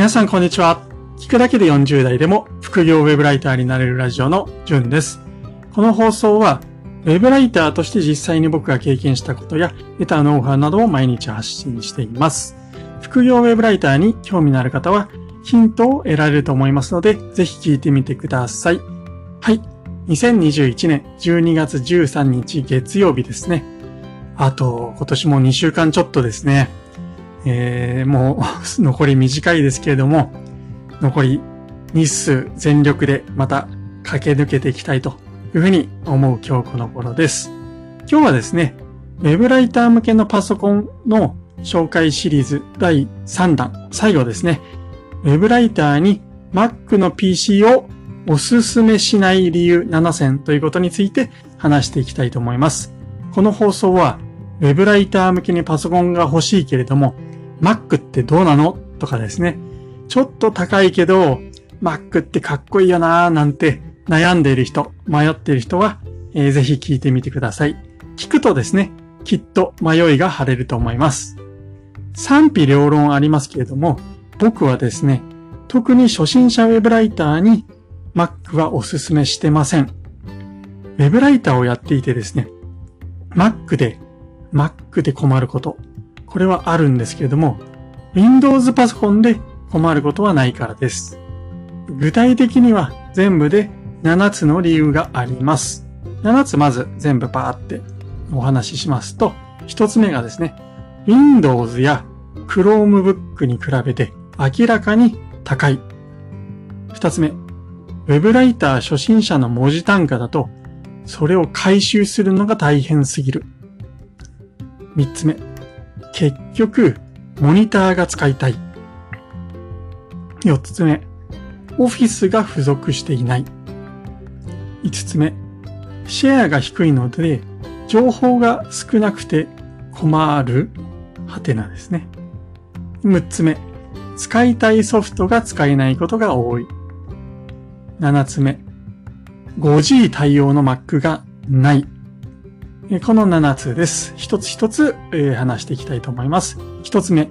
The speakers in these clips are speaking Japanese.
皆さんこんにちは。聞くだけで40代でも副業ウェブライターになれるラジオのじゅんです。この放送はウェブライターとして実際に僕が経験したことや得たノウハウなどを毎日発信しています。副業ウェブライターに興味のある方はヒントを得られると思いますので、ぜひ聞いてみてください。はい。2021年12月13日月曜日ですね。あと、今年も2週間ちょっとですね。えー、もう残り短いですけれども、残り日数全力でまた駆け抜けていきたいというふうに思う今日この頃です。今日はですね、ウェブライター向けのパソコンの紹介シリーズ第3弾、最後ですね、ウェブライターに Mac の PC をおすすめしない理由7選ということについて話していきたいと思います。この放送は、ウェブライター向けにパソコンが欲しいけれども、Mac ってどうなの？とかですね。ちょっと高いけど、Mac ってかっこいいよなーなんて悩んでいる人、迷っている人は、えー、ぜひ聞いてみてください。聞くとですね、きっと迷いが晴れると思います。賛否両論ありますけれども、僕はですね、特に初心者ウェブライターに Mac はお勧めしてません。ウェブライターをやっていてですね、Mac で、Mac で困ること、これはあるんですけれども、Windows パソコンで困ることはないからです。具体的には全部で7つの理由があります。7つまず全部バーってお話ししますと、1つ目がですね、Windows や Chromebook に比べて明らかに高い。2つ目、Web ライター初心者の文字単価だと、それを回収するのが大変すぎる。3つ目、結局、モニターが使いたい。4つ目、オフィスが付属していない。5つ目、シェアが低いので、情報が少なくて困るはてなですね。6つ目、使いたいソフトが使えないことが多い。7つ目、5G 対応の Mac がない。この7つです。一つ一つ、え話していきたいと思います。一つ目、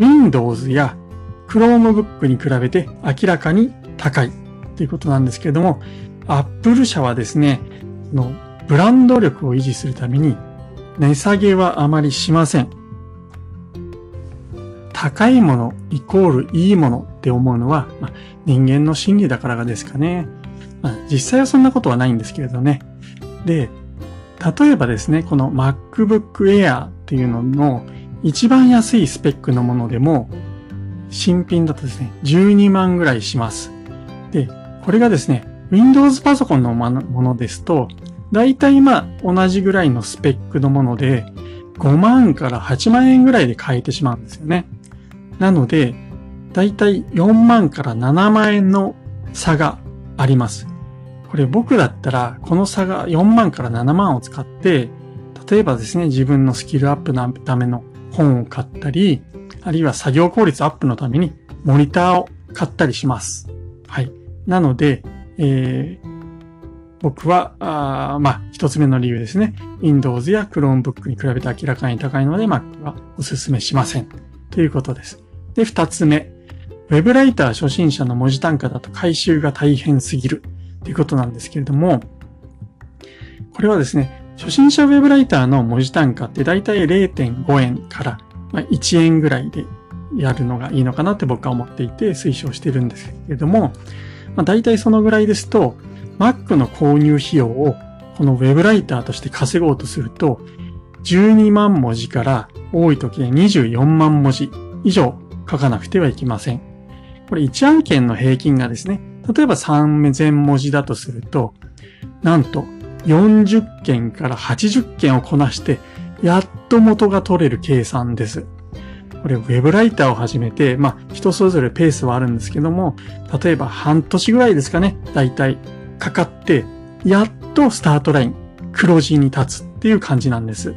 Windows や Chromebook に比べて明らかに高いということなんですけれども、Apple 社はですね、のブランド力を維持するために値下げはあまりしません。高いものイコールいいものって思うのは、まあ、人間の心理だからがですかね。まあ、実際はそんなことはないんですけれどね。で、例えばですね、この MacBook Air っていうのの一番安いスペックのものでも、新品だとですね、12万ぐらいします。で、これがですね、Windows パソコンのものですと、だいたいまあ同じぐらいのスペックのもので、5万から8万円ぐらいで買えてしまうんですよね。なので、だいたい4万から7万円の差があります。これ僕だったら、この差が4万から7万を使って、例えばですね、自分のスキルアップのための本を買ったり、あるいは作業効率アップのためにモニターを買ったりします。はい。なので、えー、僕は、あまあ、一つ目の理由ですね。Windows や Chromebook に比べて明らかに高いので Mac はお勧めしません。ということです。で、二つ目。ウェブライター初心者の文字単価だと回収が大変すぎる。ということなんですけれども、これはですね、初心者ウェブライターの文字単価ってだいたい0.5円から1円ぐらいでやるのがいいのかなって僕は思っていて推奨してるんですけれども、まあ、大体そのぐらいですと、Mac の購入費用をこのウェブライターとして稼ごうとすると、12万文字から多い時で24万文字以上書かなくてはいけません。これ1案件の平均がですね、例えば3000文字だとすると、なんと40件から80件をこなして、やっと元が取れる計算です。これ、ウェブライターを始めて、まあ、人それぞれペースはあるんですけども、例えば半年ぐらいですかね、だいたいかかって、やっとスタートライン、黒字に立つっていう感じなんです。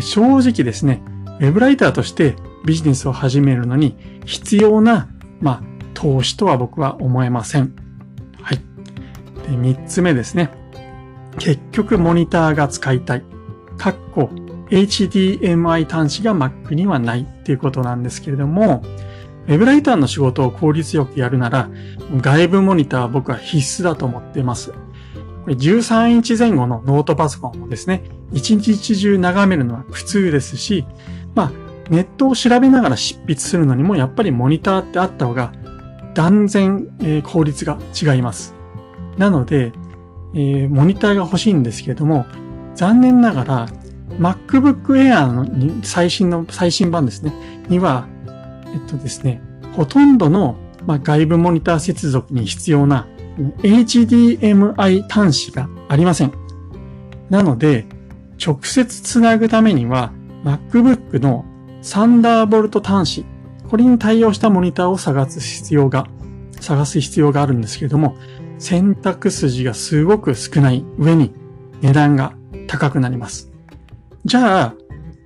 正直ですね、ウェブライターとしてビジネスを始めるのに必要な、まあ、投資とは僕は思えません。はい。で、三つ目ですね。結局モニターが使いたい。かっこ HDMI 端子が Mac にはないっていうことなんですけれども、ウェブライターの仕事を効率よくやるなら、外部モニターは僕は必須だと思っています。13インチ前後のノートパソコンをですね、一日中眺めるのは苦痛ですし、まあ、ネットを調べながら執筆するのにもやっぱりモニターってあった方が断然、えー、効率が違います。なので、えー、モニターが欲しいんですけれども、残念ながら MacBook Air の最新の、最新版ですね、には、えっとですね、ほとんどの、まあ、外部モニター接続に必要な HDMI 端子がありません。なので、直接つなぐためには MacBook のサンダーボルト端子、これに対応したモニターを探す必要が、探す必要があるんですけれども、選択筋がすごく少ない上に値段が高くなります。じゃあ、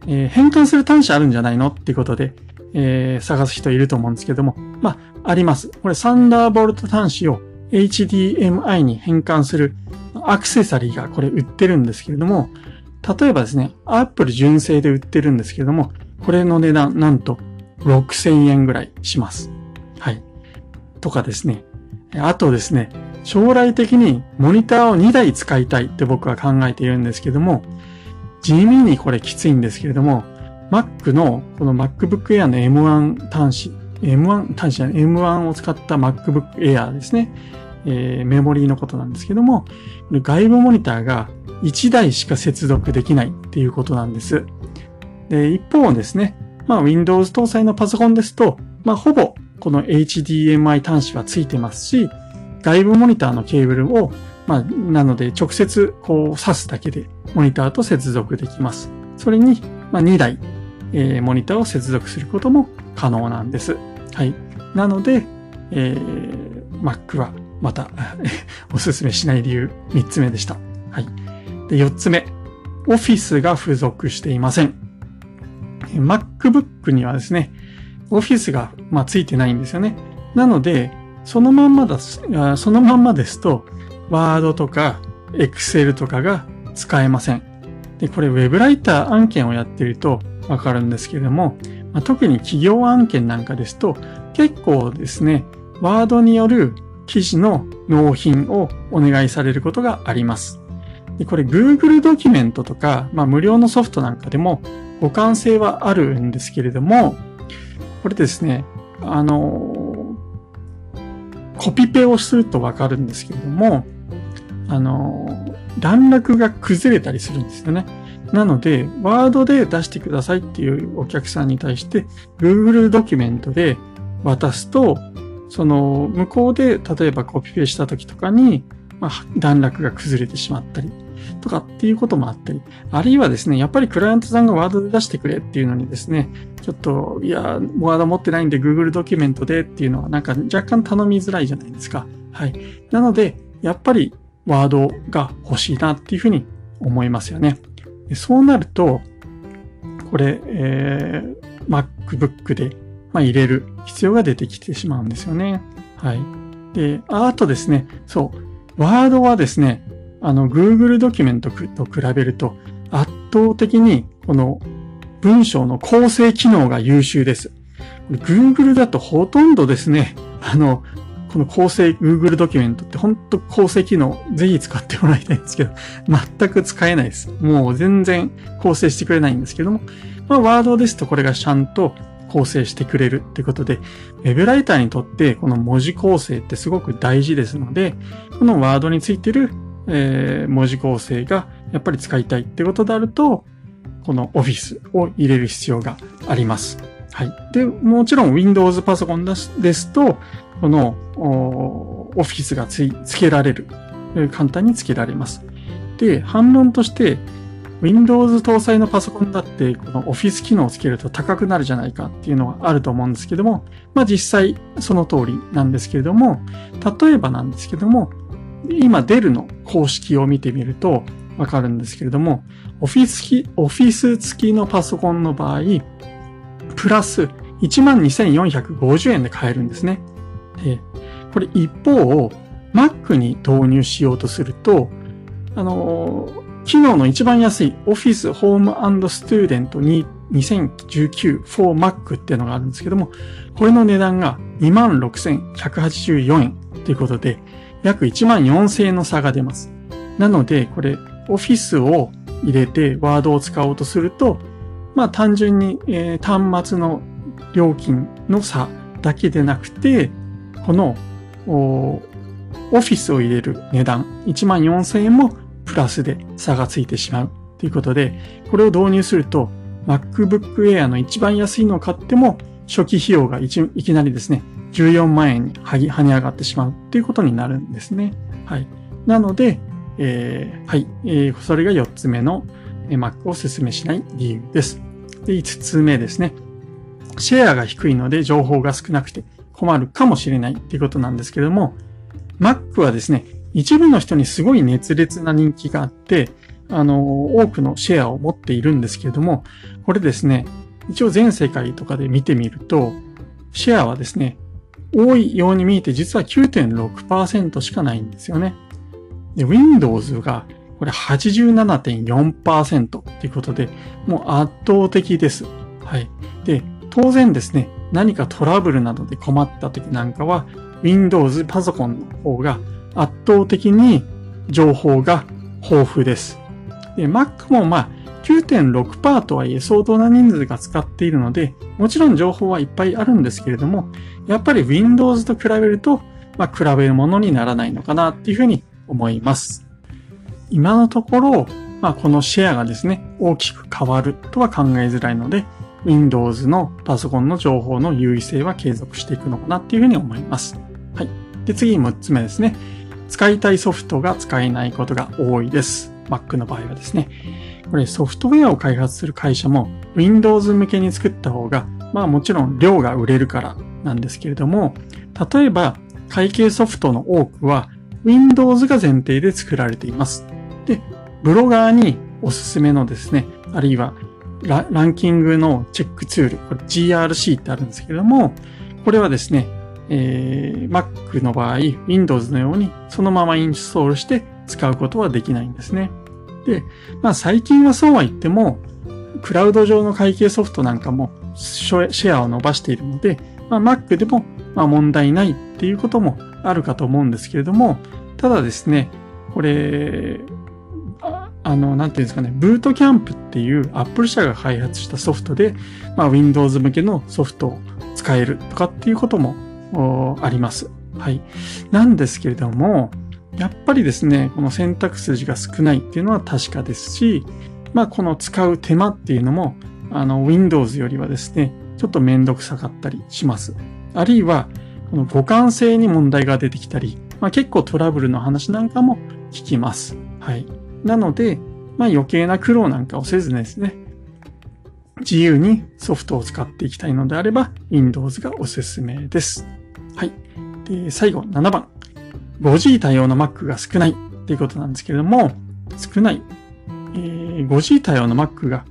えー、変換する端子あるんじゃないのっていうことで、えー、探す人いると思うんですけども、まあ、あります。これサンダーボルト端子を HDMI に変換するアクセサリーがこれ売ってるんですけれども、例えばですね、Apple 純正で売ってるんですけれども、これの値段なんと6000円ぐらいします。はい。とかですね。あとですね、将来的にモニターを2台使いたいって僕は考えているんですけども、地味にこれきついんですけれども、Mac のこの MacBook Air の M1 端子、M1 端子じゃない、M1 を使った MacBook Air ですね。えー、メモリーのことなんですけども、外部モニターが1台しか接続できないっていうことなんです。で、一方ですね、まあ Windows 搭載のパソコンですと、まあほぼこの HDMI 端子はついてますし、外部モニターのケーブルを、まあ、なので直接こう挿すだけでモニターと接続できます。それに、まあ、2台、えー、モニターを接続することも可能なんです。はい。なので、えー、Mac はまた おすすめしない理由3つ目でした。はい。で、4つ目。Office が付属していません。MacBook にはですね、Office が、まあ、ついてないんですよね。なので、そのまんまだ、そのまんまですと、Word とか Excel とかが使えません。で、これ Web ライター案件をやってるとわかるんですけれども、まあ、特に企業案件なんかですと、結構ですね、Word による記事の納品をお願いされることがあります。でこれ Google ドキュメントとか、まあ、無料のソフトなんかでも互換性はあるんですけれども、これですね、あの、コピペをするとわかるんですけれども、あの、段落が崩れたりするんですよね。なので、ワードで出してくださいっていうお客さんに対して、Google ドキュメントで渡すと、その、向こうで、例えばコピペした時とかに、まあ、段落が崩れてしまったり、とかっていうこともあったり、あるいはですね、やっぱりクライアントさんがワードで出してくれっていうのにですね、ちょっと、いや、ワード持ってないんで Google ドキュメントでっていうのはなんか若干頼みづらいじゃないですか。はい。なので、やっぱりワードが欲しいなっていうふうに思いますよね。そうなると、これ、えー、MacBook で、まあ、入れる必要が出てきてしまうんですよね。はい。で、あとですね、そう、ワードはですね、あの、Google ドキュメントと比べると圧倒的にこの文章の構成機能が優秀です。Google だとほとんどですね、あの、この構成 Google ドキュメントって本当構成機能ぜひ使ってもらいたいんですけど、全く使えないです。もう全然構成してくれないんですけども、まあ、ワードですとこれがちゃんと構成してくれるってことで、ウェブライターにとってこの文字構成ってすごく大事ですので、このワードについてるえー、文字構成がやっぱり使いたいってことであると、この Office を入れる必要があります。はい。で、もちろん Windows パソコンですと、この Office がつつけられる。簡単につけられます。で、反論として、Windows 搭載のパソコンだって、この Office 機能をつけると高くなるじゃないかっていうのはあると思うんですけども、まあ実際その通りなんですけれども、例えばなんですけども、今デルの公式を見てみるとわかるんですけれども、オフィス付きオフィス付きのパソコンの場合、プラス12,450円で買えるんですね。でこれ一方、Mac に導入しようとすると、あの、機能の一番安い Office Home and Student 2019 for Mac っていうのがあるんですけども、これの値段が26,184円ということで、約1万4000円の差が出ます。なので、これ、オフィスを入れてワードを使おうとすると、まあ単純に、えー、端末の料金の差だけでなくて、このオフィスを入れる値段1万4000円もプラスで差がついてしまうということで、これを導入すると MacBook Air の一番安いのを買っても初期費用がいきなりですね、14万円に跳ね上がってしまうということになるんですね。はい。なので、えー、はい、えー、それが4つ目の Mac をお勧めしない理由です。で、5つ目ですね。シェアが低いので情報が少なくて困るかもしれないっていうことなんですけども、Mac はですね、一部の人にすごい熱烈な人気があって、あの、多くのシェアを持っているんですけれども、これですね、一応全世界とかで見てみると、シェアはですね、多いように見えて実は9.6%しかないんですよね。で、Windows がこれ87.4%っていうことで、もう圧倒的です。はい。で、当然ですね、何かトラブルなどで困った時なんかは、Windows パソコンの方が圧倒的に情報が豊富です。で、Mac もまあ9.6%とはいえ相当な人数が使っているので、もちろん情報はいっぱいあるんですけれども、やっぱり Windows と比べると、まあ比べるものにならないのかなっていうふうに思います。今のところ、まあこのシェアがですね、大きく変わるとは考えづらいので、Windows のパソコンの情報の優位性は継続していくのかなっていうふうに思います。はい。で、次6つ目ですね。使いたいソフトが使えないことが多いです。Mac の場合はですね。これソフトウェアを開発する会社も Windows 向けに作った方が、まあもちろん量が売れるからなんですけれども、例えば会計ソフトの多くは Windows が前提で作られています。で、ブロガーにおすすめのですね、あるいはランキングのチェックツール、これ GRC ってあるんですけれども、これはですね、えー、Mac の場合、Windows のようにそのままインストールして使うことはできないんですね。で、まあ最近はそうは言っても、クラウド上の会計ソフトなんかもシェアを伸ばしているので、まあ、Mac でもまあ問題ないっていうこともあるかと思うんですけれども、ただですね、これ、あの、なんていうんですかね、ブートキャンプっていう Apple 社が開発したソフトで、まあ、Windows 向けのソフトを使えるとかっていうこともあります。はい。なんですけれども、やっぱりですね、この選択筋が少ないっていうのは確かですし、まあ、この使う手間っていうのも、あの、Windows よりはですね、ちょっとめんどくさかったりします。あるいは、この互換性に問題が出てきたり、まあ、結構トラブルの話なんかも聞きます。はい。なので、まあ余計な苦労なんかをせずですね、自由にソフトを使っていきたいのであれば、Windows がおすすめです。はい。で、最後、7番。5G 対応の Mac が少ないっていうことなんですけれども、少ない。えー、5G 対応の Mac が、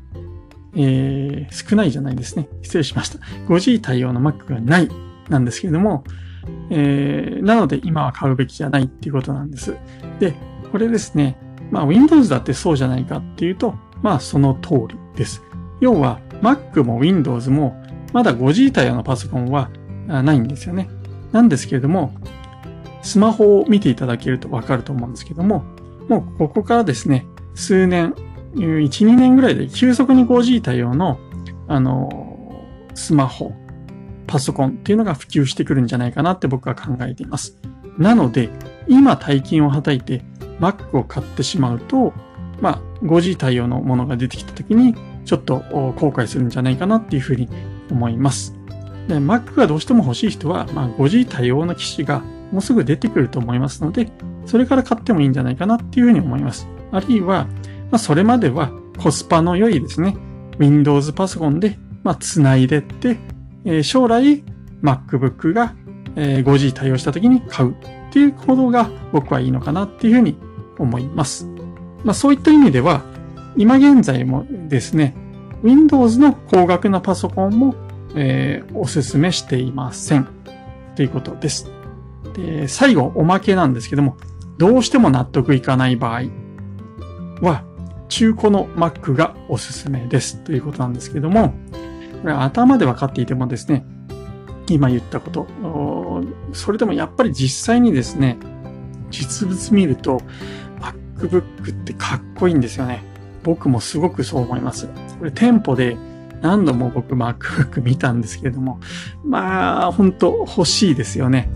えー、少ないじゃないですね。失礼しました。5G 対応の Mac がないなんですけれども、えー、なので今は買うべきじゃないっていうことなんです。で、これですね、まあ Windows だってそうじゃないかっていうと、まあその通りです。要は Mac も Windows もまだ 5G 対応のパソコンはないんですよね。なんですけれども、スマホを見ていただけるとわかると思うんですけども、もうここからですね、数年、1、2年ぐらいで急速に 5G 対応の、あの、スマホ、パソコンっていうのが普及してくるんじゃないかなって僕は考えています。なので、今大金をはたいて Mac を買ってしまうと、まあ、5G 対応のものが出てきた時に、ちょっと後悔するんじゃないかなっていうふうに思います。で、Mac がどうしても欲しい人は、まあ、5G 対応の機種がもうすぐ出てくると思いますので、それから買ってもいいんじゃないかなっていうふうに思います。あるいは、まあ、それまではコスパの良いですね、Windows パソコンで、まあ、繋いでって、えー、将来 MacBook が、え、5G 対応した時に買うっていう行動が僕はいいのかなっていうふうに思います。まあそういった意味では、今現在もですね、Windows の高額なパソコンも、えー、お勧めしていません。ということです。で、最後、おまけなんですけども、どうしても納得いかない場合は、中古の Mac がおすすめですということなんですけども、これ頭で分かっていてもですね、今言ったこと、それでもやっぱり実際にですね、実物見ると MacBook ってかっこいいんですよね。僕もすごくそう思います。これ店舗で何度も僕 MacBook 見たんですけれども、まあ、本当欲しいですよね。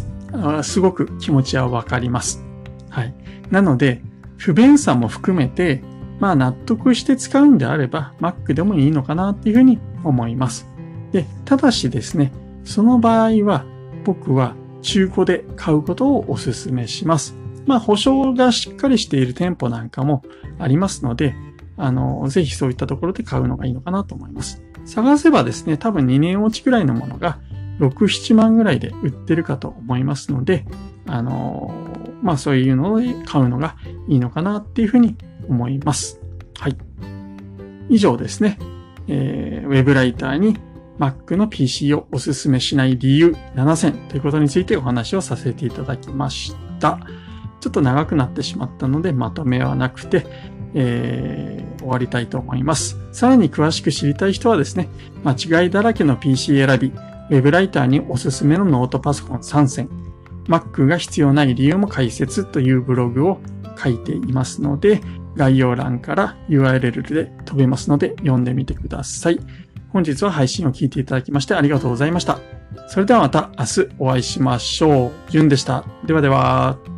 すごく気持ちはわかります。はい。なので、不便さも含めて、まあ納得して使うんであれば Mac でもいいのかなっていうふうに思います。で、ただしですね、その場合は僕は中古で買うことをお勧めします。まあ保証がしっかりしている店舗なんかもありますので、あの、ぜひそういったところで買うのがいいのかなと思います。探せばですね、多分2年落ちくらいのものが6、7万ぐらいで売ってるかと思いますので、あの、まあそういうので買うのがいいのかなっていうふうに思います。はい。以上ですね。えー、ウェブライターに Mac の PC をおすすめしない理由7選ということについてお話をさせていただきました。ちょっと長くなってしまったのでまとめはなくて、えー、終わりたいと思います。さらに詳しく知りたい人はですね、間違いだらけの PC 選び、ウェブライターにおすすめのノートパソコン3選、Mac が必要ない理由も解説というブログを書いていますので、概要欄から URL で飛べますので読んでみてください。本日は配信を聞いていただきましてありがとうございました。それではまた明日お会いしましょう。じゅんでした。ではでは。